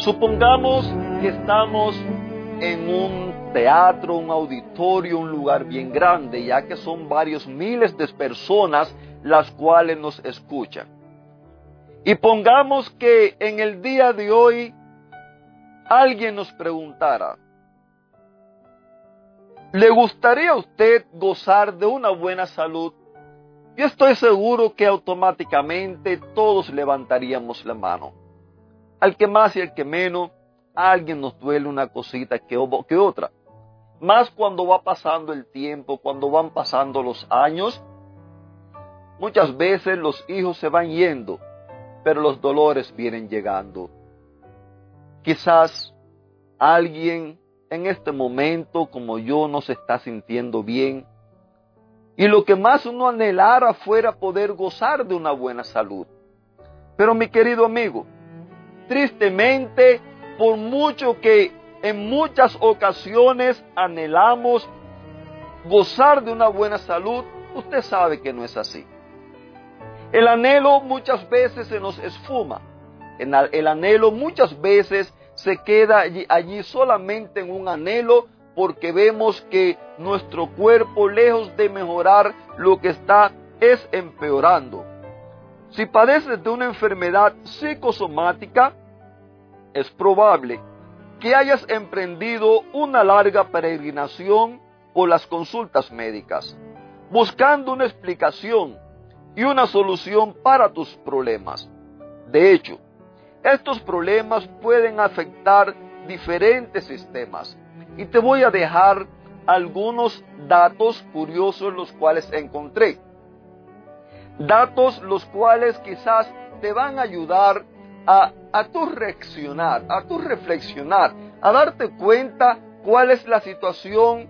Supongamos que estamos en un teatro, un auditorio, un lugar bien grande, ya que son varios miles de personas las cuales nos escuchan. Y pongamos que en el día de hoy alguien nos preguntara, ¿le gustaría a usted gozar de una buena salud? Yo estoy seguro que automáticamente todos levantaríamos la mano al que más y al que menos, a alguien nos duele una cosita que, que otra. Más cuando va pasando el tiempo, cuando van pasando los años, muchas veces los hijos se van yendo, pero los dolores vienen llegando. Quizás alguien en este momento como yo no se está sintiendo bien y lo que más uno anhelara fuera poder gozar de una buena salud. Pero mi querido amigo, tristemente, por mucho que en muchas ocasiones anhelamos gozar de una buena salud, usted sabe que no es así. El anhelo muchas veces se nos esfuma. El anhelo muchas veces se queda allí, solamente en un anhelo porque vemos que nuestro cuerpo, lejos de mejorar, lo que está es empeorando. Si padeces de una enfermedad psicosomática, es probable que hayas emprendido una larga peregrinación por las consultas médicas, buscando una explicación y una solución para tus problemas. De hecho, estos problemas pueden afectar diferentes sistemas y te voy a dejar algunos datos curiosos los cuales encontré. Datos los cuales quizás te van a ayudar a, tu reaccionar, a tu reflexionar, a darte cuenta cuál es la situación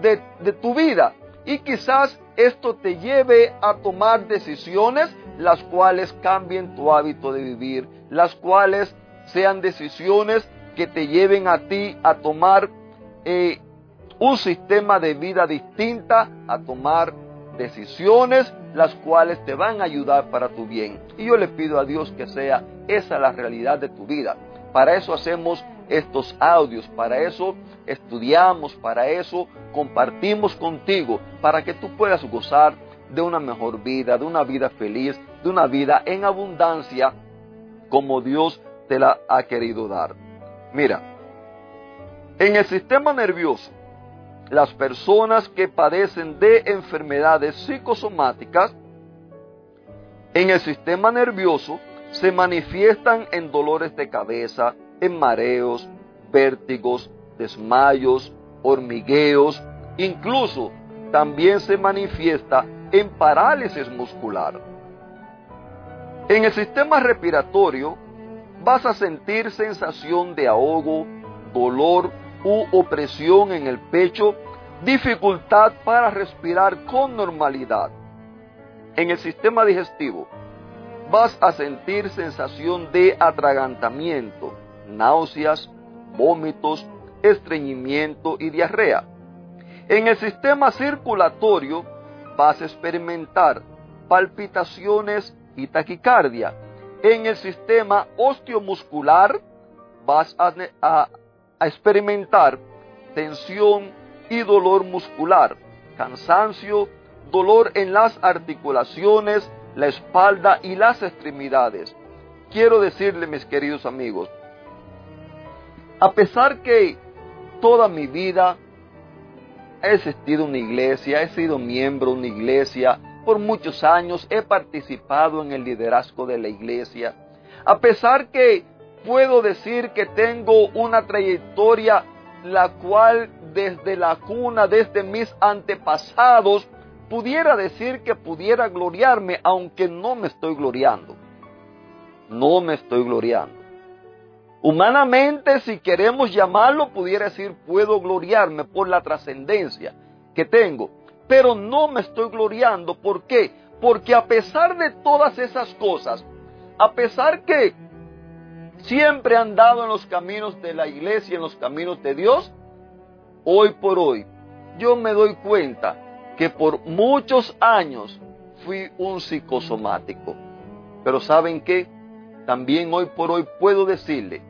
de, de tu vida. Y quizás esto te lleve a tomar decisiones las cuales cambien tu hábito de vivir, las cuales sean decisiones que te lleven a ti a tomar eh, un sistema de vida distinta, a tomar decisiones las cuales te van a ayudar para tu bien. Y yo le pido a Dios que sea esa la realidad de tu vida. Para eso hacemos estos audios, para eso estudiamos, para eso compartimos contigo, para que tú puedas gozar de una mejor vida, de una vida feliz, de una vida en abundancia como Dios te la ha querido dar. Mira, en el sistema nervioso, las personas que padecen de enfermedades psicosomáticas en el sistema nervioso se manifiestan en dolores de cabeza, en mareos, vértigos, desmayos, hormigueos, incluso también se manifiesta en parálisis muscular. En el sistema respiratorio vas a sentir sensación de ahogo, dolor u opresión en el pecho, dificultad para respirar con normalidad. En el sistema digestivo vas a sentir sensación de atragantamiento, náuseas, vómitos, estreñimiento y diarrea. En el sistema circulatorio vas a experimentar palpitaciones y taquicardia. En el sistema osteomuscular vas a, a, experimentar tensión y dolor muscular, cansancio, dolor en las articulaciones, la espalda y las extremidades. Quiero decirle, mis queridos amigos, a pesar que toda mi vida he asistido a una iglesia, he sido miembro de una iglesia, por muchos años he participado en el liderazgo de la iglesia, a pesar que puedo decir que tengo una trayectoria la cual desde la cuna, desde mis antepasados, pudiera decir que pudiera gloriarme, aunque no me estoy gloriando. No me estoy gloriando. Humanamente, si queremos llamarlo, pudiera decir, puedo gloriarme por la trascendencia que tengo. Pero no me estoy gloriando. ¿Por qué? Porque a pesar de todas esas cosas, a pesar que siempre he andado en los caminos de la iglesia, en los caminos de Dios, hoy por hoy yo me doy cuenta que por muchos años fui un psicosomático. Pero ¿saben qué? También hoy por hoy puedo decirle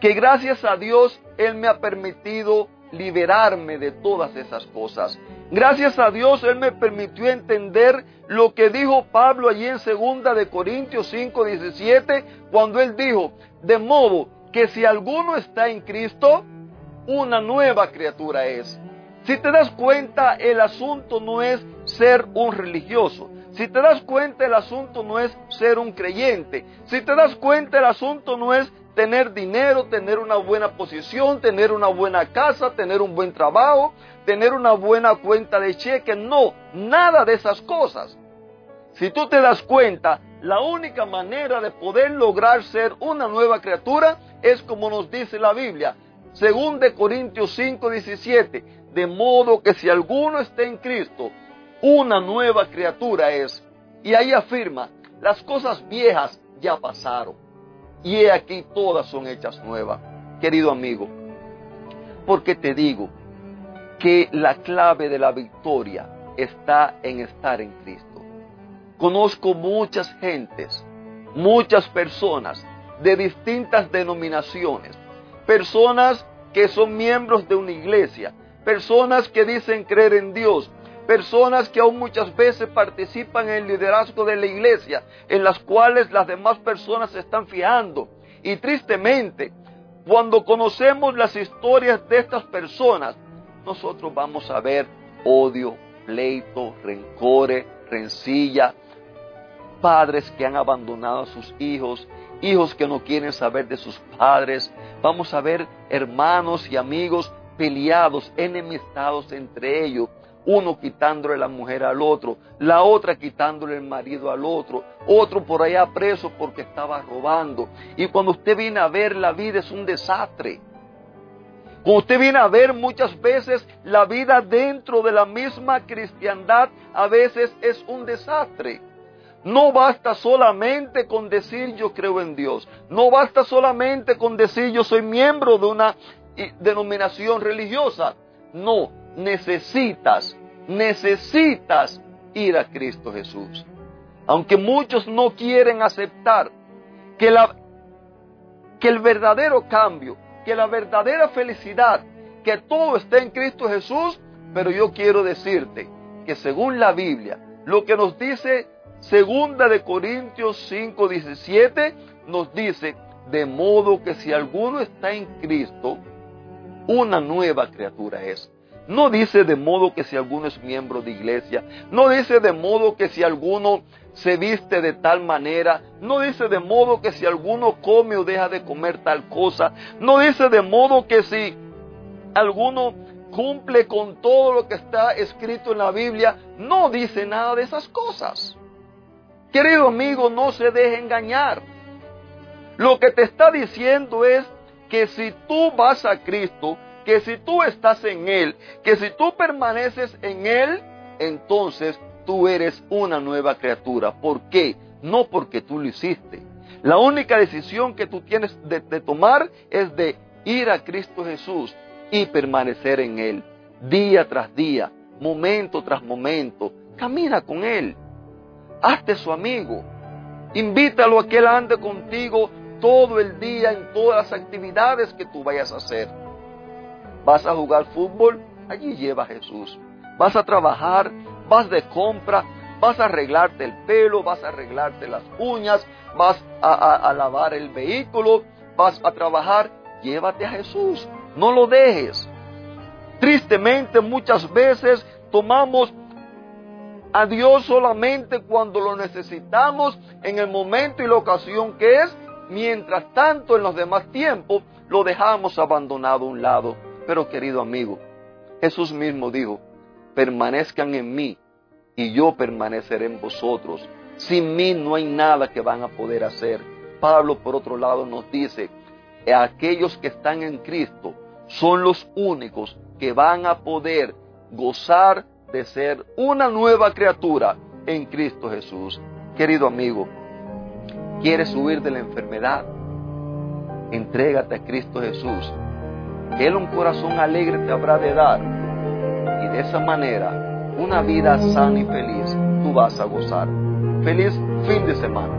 que gracias a Dios Él me ha permitido liberarme de todas esas cosas. Gracias a Dios Él me permitió entender lo que dijo Pablo allí en segunda de Corintios 5, 17, cuando Él dijo, de modo que si alguno está en Cristo, una nueva criatura es. Si te das cuenta, el asunto no es ser un religioso. Si te das cuenta, el asunto no es ser un creyente. Si te das cuenta, el asunto no es tener dinero, tener una buena posición, tener una buena casa, tener un buen trabajo, tener una buena cuenta de cheque. No, nada de esas cosas. Si tú te das cuenta, la única manera de poder lograr ser una nueva criatura es como nos dice la Biblia, según de Corintios 5, 17, de modo que si alguno está en Cristo, una nueva criatura es. Y ahí afirma, las cosas viejas ya pasaron y he aquí todas son hechas nuevas. Querido amigo, porque te digo que la clave de la victoria está en estar en Cristo. Conozco muchas gentes, muchas personas de distintas denominaciones, personas que son miembros de una iglesia, personas que dicen creer en Dios, personas que aún muchas veces participan en el liderazgo de la iglesia, en las cuales las demás personas se están fijando. Y tristemente, cuando conocemos las historias de estas personas, nosotros vamos a ver odio, pleito, rencores, rencilla, padres que han abandonado a sus hijos, hijos que no quieren saber de sus padres, vamos a ver hermanos y amigos peleados, enemistados entre ellos, uno quitándole la mujer al otro, la otra quitándole el marido al otro, otro por allá preso porque estaba robando. Y cuando usted viene a ver la vida es un desastre. Cuando usted viene a ver muchas veces la vida dentro de la misma cristiandad, a veces es un desastre. No basta solamente con decir yo creo en Dios. No basta solamente con decir yo soy miembro de una denominación religiosa. No, necesitas, necesitas ir a Cristo Jesús. Aunque muchos no quieren aceptar que, el verdadero cambio, que la verdadera felicidad, que todo está en Cristo Jesús, pero yo quiero decirte que según la Biblia, lo que nos dice segunda de Corintios 5, 17, nos dice, de modo que si alguno está en Cristo, una nueva criatura es. No dice de modo que si alguno es miembro de iglesia, no dice de modo que si alguno se viste de tal manera, no dice de modo que si alguno come o deja de comer tal cosa, no dice de modo que si alguno cumple con todo lo que está escrito en la Biblia, no dice nada de esas cosas. Querido amigo, no se deje engañar. Lo que te está diciendo es que si tú vas a Cristo, que si tú estás en Él, que si tú permaneces en Él, entonces tú eres una nueva criatura. ¿Por qué? No porque tú lo hiciste. La única decisión que tú tienes de, tomar es de ir a Cristo Jesús y permanecer en Él, día tras día, momento tras momento. Camina con Él. Hazte su amigo. Invítalo a que Él ande contigo todo el día en todas las actividades que tú vayas a hacer. Vas a jugar fútbol, allí lleva a Jesús. Vas a trabajar, vas de compra, vas a arreglarte el pelo, vas a arreglarte las uñas, vas a, lavar el vehículo, vas a trabajar, llévate a Jesús, no lo dejes. Tristemente muchas veces tomamos a Dios solamente cuando lo necesitamos en el momento y la ocasión que es, mientras tanto en los demás tiempos lo dejamos abandonado a un lado. Pero querido amigo, Jesús mismo dijo, permanezcan en mí y yo permaneceré en vosotros. Sin mí no hay nada que van a poder hacer. Pablo, por otro lado, nos dice aquellos que están en Cristo son los únicos que van a poder gozar de ser una nueva criatura en Cristo Jesús. Querido amigo, ¿quieres huir de la enfermedad? Entrégate a Cristo Jesús. Él un corazón alegre te habrá de dar. Y de esa manera, una vida sana y feliz, tú vas a gozar. Feliz fin de semana.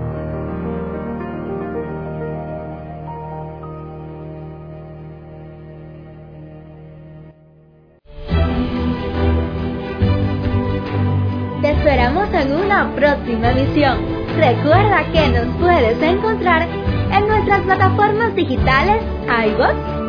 Te esperamos en una próxima emisión. Recuerda que nos puedes encontrar en nuestras plataformas digitales iBox,